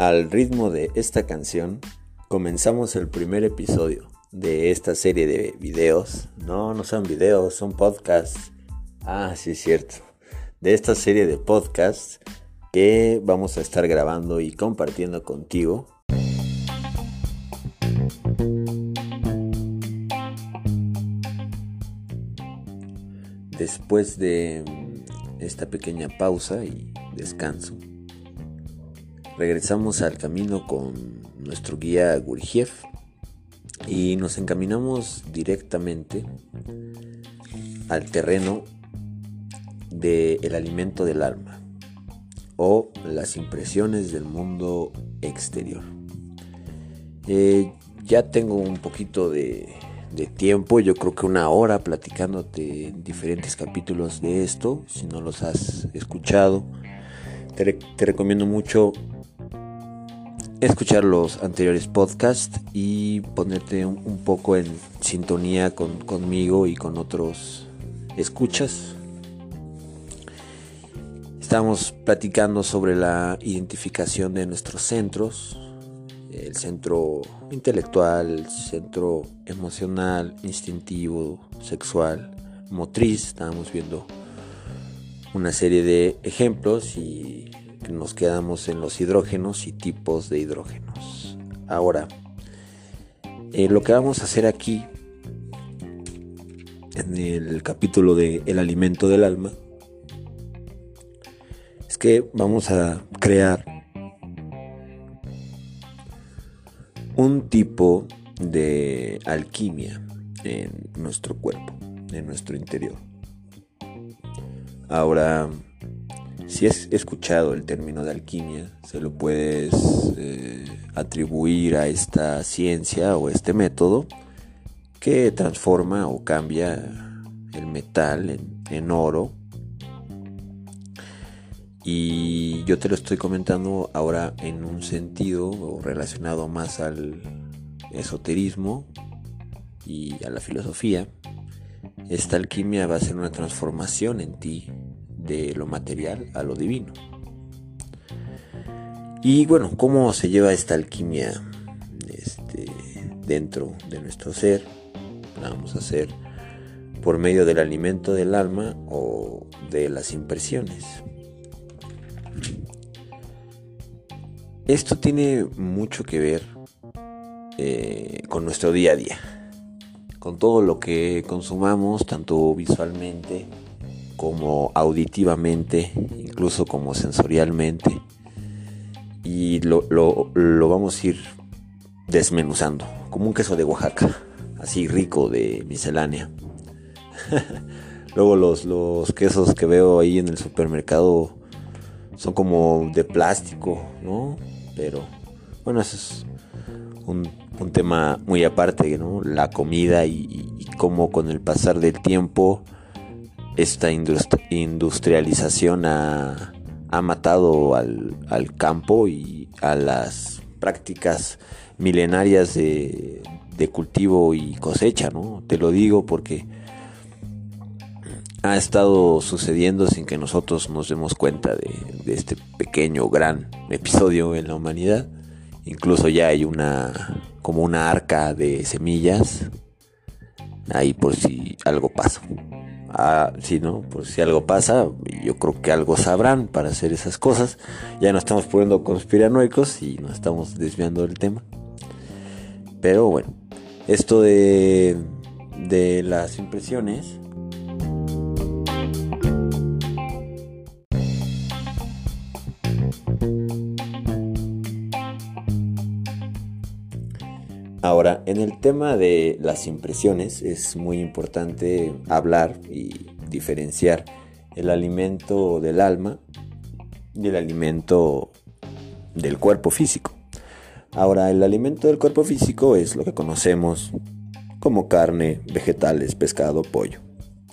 Al ritmo de esta canción, comenzamos el primer episodio de esta serie de videos. No, no son videos, son podcasts. Ah, sí, es cierto. De esta serie de podcasts que vamos a estar grabando y compartiendo contigo. Después de esta pequeña pausa y descanso, regresamos al camino con nuestro guía Gurjiev y nos encaminamos directamente al terreno del alimento del alma o las impresiones del mundo exterior. Eh, ya tengo un poquito de, tiempo, yo creo que una hora platicándote diferentes capítulos de esto, si no los has escuchado. Te recomiendo mucho escuchar los anteriores podcasts y ponerte un, poco en sintonía conmigo y con otros escuchas. Estamos platicando sobre la identificación de nuestros centros, el centro intelectual, el centro emocional, instintivo, sexual, motriz. Estábamos viendo una serie de ejemplos y nos quedamos en los hidrógenos y tipos de hidrógenos. Ahora, eh, lo que vamos a hacer aquí, en el capítulo de El alimento del alma, es que vamos a crear un tipo de alquimia en nuestro cuerpo, en nuestro interior. Ahora, si has escuchado el término de alquimia, se lo puedes eh, atribuir a esta ciencia o este método que transforma o cambia el metal en, oro. Y yo te lo estoy comentando ahora en un sentido relacionado más al esoterismo y a la filosofía. Esta alquimia va a ser una transformación en ti de lo material a lo divino. Y bueno, ¿cómo se lleva esta alquimia este, dentro de nuestro ser? La vamos a hacer por medio del alimento del alma o de las impresiones. Esto tiene mucho que ver eh, con nuestro día a día, con todo lo que consumamos, tanto visualmente como auditivamente, incluso como sensorialmente. Y lo, vamos a ir desmenuzando, como un queso de Oaxaca, así rico de miscelánea. Luego los, los quesos que veo ahí en el supermercado son como de plástico, ¿no? Pero bueno, eso es un, tema muy aparte, ¿no? La comida y, y cómo con el pasar del tiempo esta industrialización ha, matado al, campo y a las prácticas milenarias de, cultivo y cosecha, ¿no? Te lo digo porque ha estado sucediendo sin que nosotros nos demos cuenta de, de, este pequeño gran episodio en la humanidad. Incluso ya hay una como una arca de semillas ahí por si algo pasa. Ah, si no, pues si algo pasa, yo creo que algo sabrán para hacer esas cosas. Ya no estamos poniendo conspiranoicos y nos estamos desviando del tema. Pero bueno, esto de, de las impresiones. En el tema de las impresiones es muy importante hablar y diferenciar el alimento del alma y el alimento del cuerpo físico. Ahora, el alimento del cuerpo físico es lo que conocemos como carne, vegetales, pescado, pollo,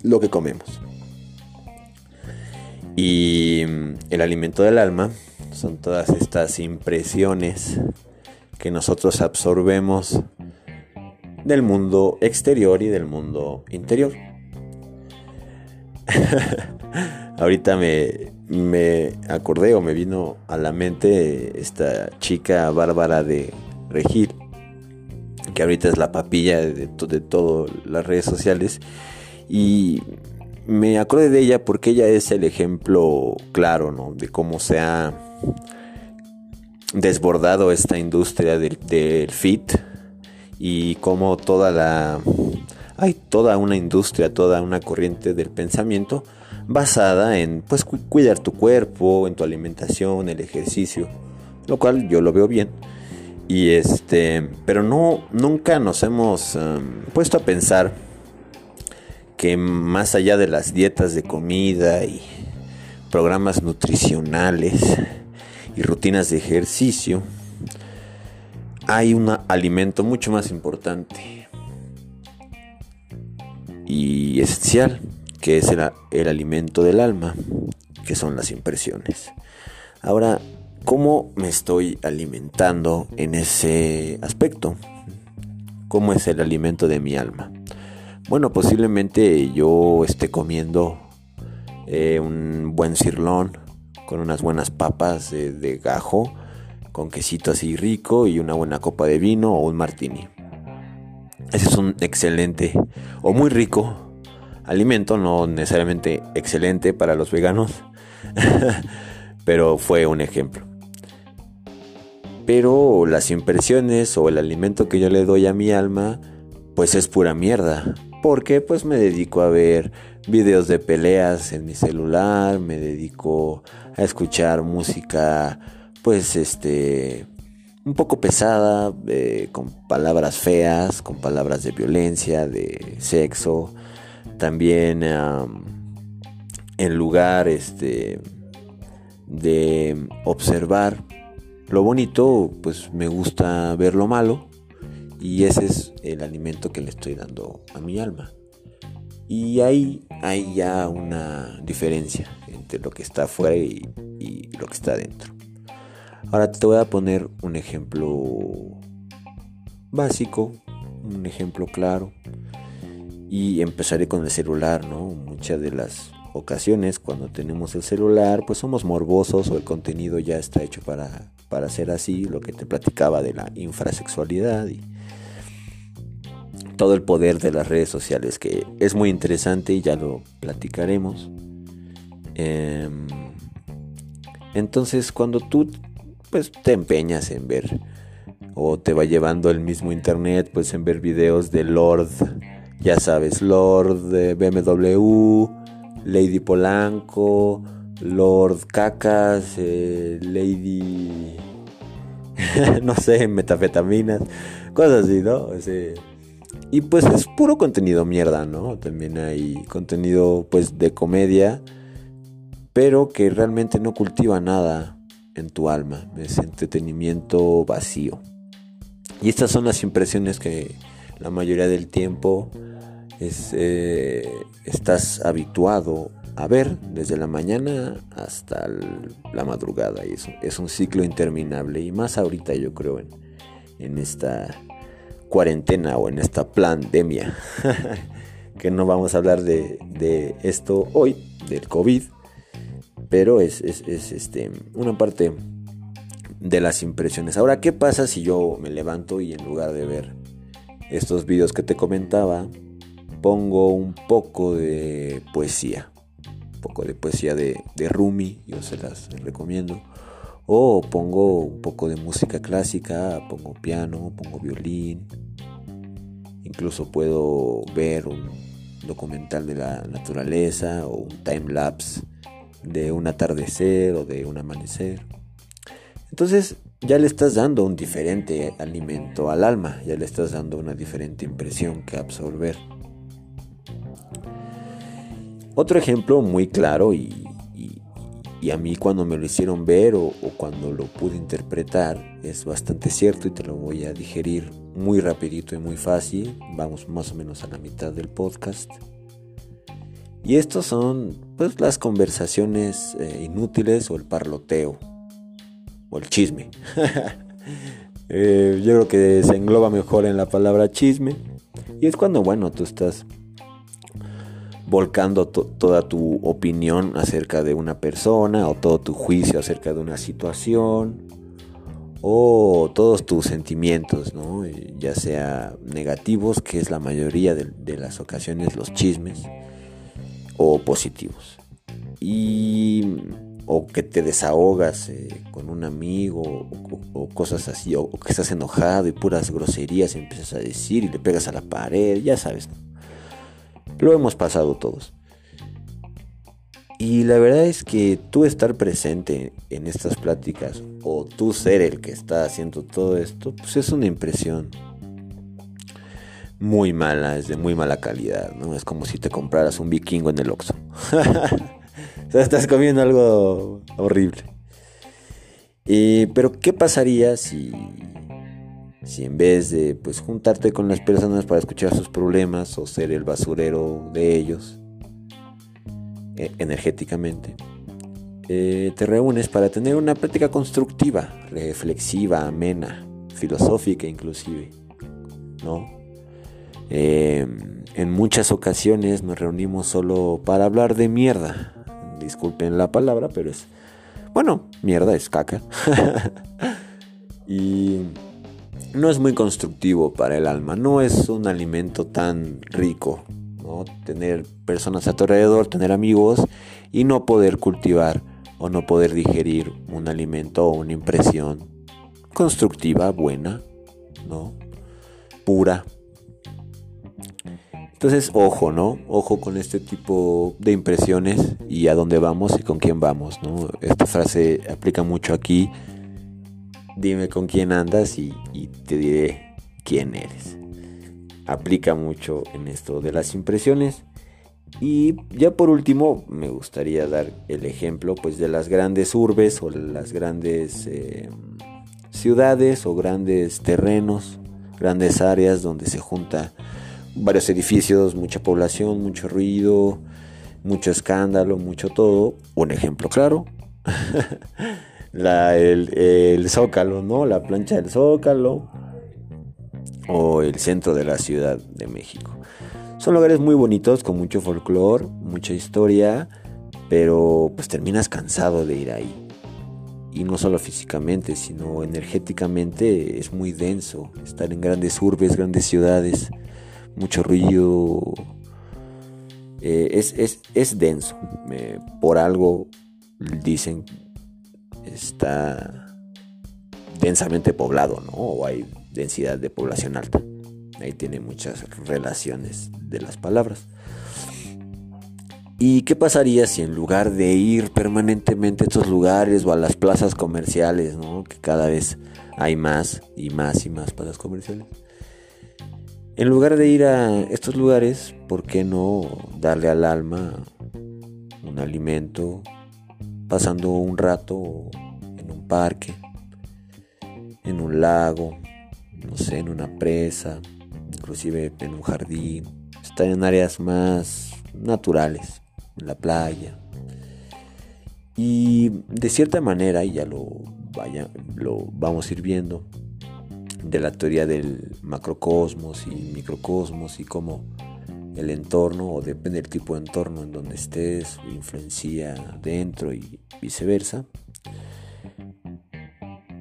lo que comemos. Y el alimento del alma son todas estas impresiones que nosotros absorbemos del mundo exterior y del mundo interior. Ahorita me, me acordé o me vino a la mente esta chica Bárbara de Regil, que ahorita es la papilla de, de todas las redes sociales. Y me acordé de ella porque ella es el ejemplo claro, ¿no? De cómo se ha desbordado esta industria del, del fit y cómo toda la hay toda una industria, toda una corriente del pensamiento basada en pues cuidar tu cuerpo, en tu alimentación, el ejercicio, lo cual yo lo veo bien. Y este, pero no nunca nos hemos em, puesto a pensar que más allá de las dietas de comida y programas nutricionales y rutinas de ejercicio, hay un alimento mucho más importante y esencial que es el, alimento del alma, que son las impresiones. Ahora, ¿cómo me estoy alimentando en ese aspecto? ¿Cómo es el alimento de mi alma? Bueno, posiblemente yo esté comiendo eh, un buen cirlón con unas buenas papas de gajo, con quesito así rico y una buena copa de vino o un martini. Ese es un excelente o muy rico alimento, no necesariamente excelente para los veganos, pero fue un ejemplo. Pero las impresiones o el alimento que yo le doy a mi alma, pues es pura mierda. Porque pues me dedico a ver videos de peleas en mi celular, me dedico a escuchar música pues este un poco pesada, eh, con palabras feas, con palabras de violencia, de sexo, también en lugar este, de observar lo bonito, pues me gusta ver lo malo y ese es el alimento que le estoy dando a mi alma. Y ahí hay ya una diferencia entre lo que está afuera y, y lo que está adentro. Ahora te voy a poner un ejemplo básico, un ejemplo claro y empezaré con el celular, ¿no? Muchas de las ocasiones cuando tenemos el celular, pues somos morbosos o el contenido ya está hecho para, para ser así, lo que te platicaba de la infrasexualidad y todo el poder de las redes sociales, que es muy interesante y ya lo platicaremos. Em, entonces, cuando tú pues te empeñas en ver o te va llevando el mismo internet, pues en ver videos de Lord ya sabes, Lord de BMW, Lady Polanco, Lord Cacas, eh, Lady, no sé, metafetaminas, cosas así, ¿no? y pues es puro contenido mierda, ¿no? También hay contenido pues de comedia, pero que realmente no cultiva nada en tu alma, es entretenimiento vacío. Y estas son las impresiones que la mayoría del tiempo es, eh, estás habituado a ver desde la mañana hasta la madrugada y es, es un ciclo interminable y más ahorita yo creo en, en esta cuarentena o en esta pandemia que no vamos a hablar de, de, esto hoy del COVID pero es, es, es este, una parte de las impresiones ahora qué pasa si yo me levanto y en lugar de ver estos vídeos que te comentaba pongo un poco de poesía, un poco de poesía de, de Rumi, yo se las recomiendo. O pongo un poco de música clásica, pongo piano, pongo violín. Incluso puedo ver un documental de la naturaleza o un time lapse de un atardecer o de un amanecer. Entonces ya le estás dando un diferente alimento al alma, ya le estás dando una diferente impresión que absorber. Otro ejemplo muy claro y, a mí cuando me lo hicieron ver o, cuando lo pude interpretar es bastante cierto y te lo voy a digerir muy rapidito y muy fácil. Vamos más o menos a la mitad del podcast. Y estos son pues las conversaciones eh, inútiles o el parloteo o el chisme. Eh, yo creo que se engloba mejor en la palabra chisme. Y es cuando, bueno, tú estás volcando toda tu opinión acerca de una persona o todo tu juicio acerca de una situación o todos tus sentimientos, ¿no? ya sea negativos, que es la mayoría de, las ocasiones los chismes, o positivos. Y, o que te desahogas eh, con un amigo o, cosas así, o, que estás enojado y puras groserías empiezas a decir y le pegas a la pared, ya sabes. Lo hemos pasado todos. Y la verdad es que tú estar presente en estas pláticas o tú ser el que está haciendo todo esto, pues es una impresión muy mala, es de muy mala calidad, ¿no? Es como si te compraras un vikingo en el Oxxo. o sea, estás comiendo algo horrible. pero ¿qué pasaría si, si en vez de pues juntarte con las personas para escuchar sus problemas o ser el basurero de ellos, e, energéticamente, eh, te reúnes para tener una práctica constructiva, reflexiva, amena, filosófica inclusive, ¿no? Em, en muchas ocasiones nos reunimos solo para hablar de mierda. Disculpen la palabra, pero es... Bueno, mierda es caca. y no es muy constructivo para el alma, no es un alimento tan rico Tener personas a tu alrededor, tener amigos y no poder cultivar o no poder digerir un alimento o una impresión constructiva, buena, ¿no? Pura. Entonces, ojo, ¿no? Ojo con este tipo de impresiones y a dónde vamos y con quién vamos, ¿no? Esta frase aplica mucho aquí. Dime con quién andas y te diré quién eres aplica mucho en esto de las impresiones. Y ya por último me gustaría dar el ejemplo pues de las grandes urbes o las grandes eh, ciudades o grandes terrenos, grandes áreas donde se junta varios edificios, mucha población, mucho ruido, mucho escándalo, mucho todo. Un ejemplo claro, la, el, el, zócalo, ¿no? La plancha del zócalo o el centro de la Ciudad de México. Son lugares muy bonitos, con mucho folclore, mucha historia, pero pues terminas cansado de ir ahí. Y no solo físicamente, sino energéticamente es muy denso. Estar en grandes urbes, grandes ciudades, mucho ruido. Eh, es, es, denso. por algo dicen está densamente poblado, ¿no? O hay densidad de población alta. Ahí tiene muchas relaciones de las palabras. ¿Y qué pasaría si en lugar de ir permanentemente a estos lugares o a las plazas comerciales, ¿no? que cada vez hay más y más y más plazas comerciales? En lugar de ir a estos lugares, ¿por qué no darle al alma un alimento pasando un rato en un parque, en un lago, no sé, en una presa, inclusive en un jardín, estar en áreas más naturales, en la playa. Y de cierta manera, y ya lo, vaya, lo vamos a ir viendo, de la teoría del macrocosmos y microcosmos y cómo el entorno, o depende del tipo de entorno en donde estés, influencia dentro y viceversa,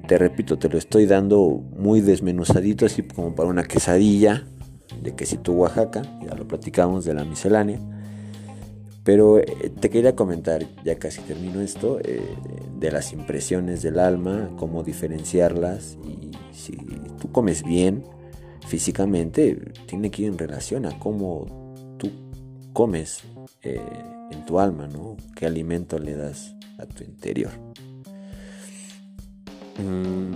te repito, te lo estoy dando muy desmenuzadito, así como para una quesadilla de quesito Oaxaca, ya lo platicamos de la miscelánea. Pero eh, te quería comentar, ya casi termino esto, eh, de las impresiones del alma, cómo diferenciarlas y si tú comes bien físicamente, tiene que ir en relación a cómo tú comes eh, en tu alma, ¿no? ¿Qué alimento le das a tu interior? Mm.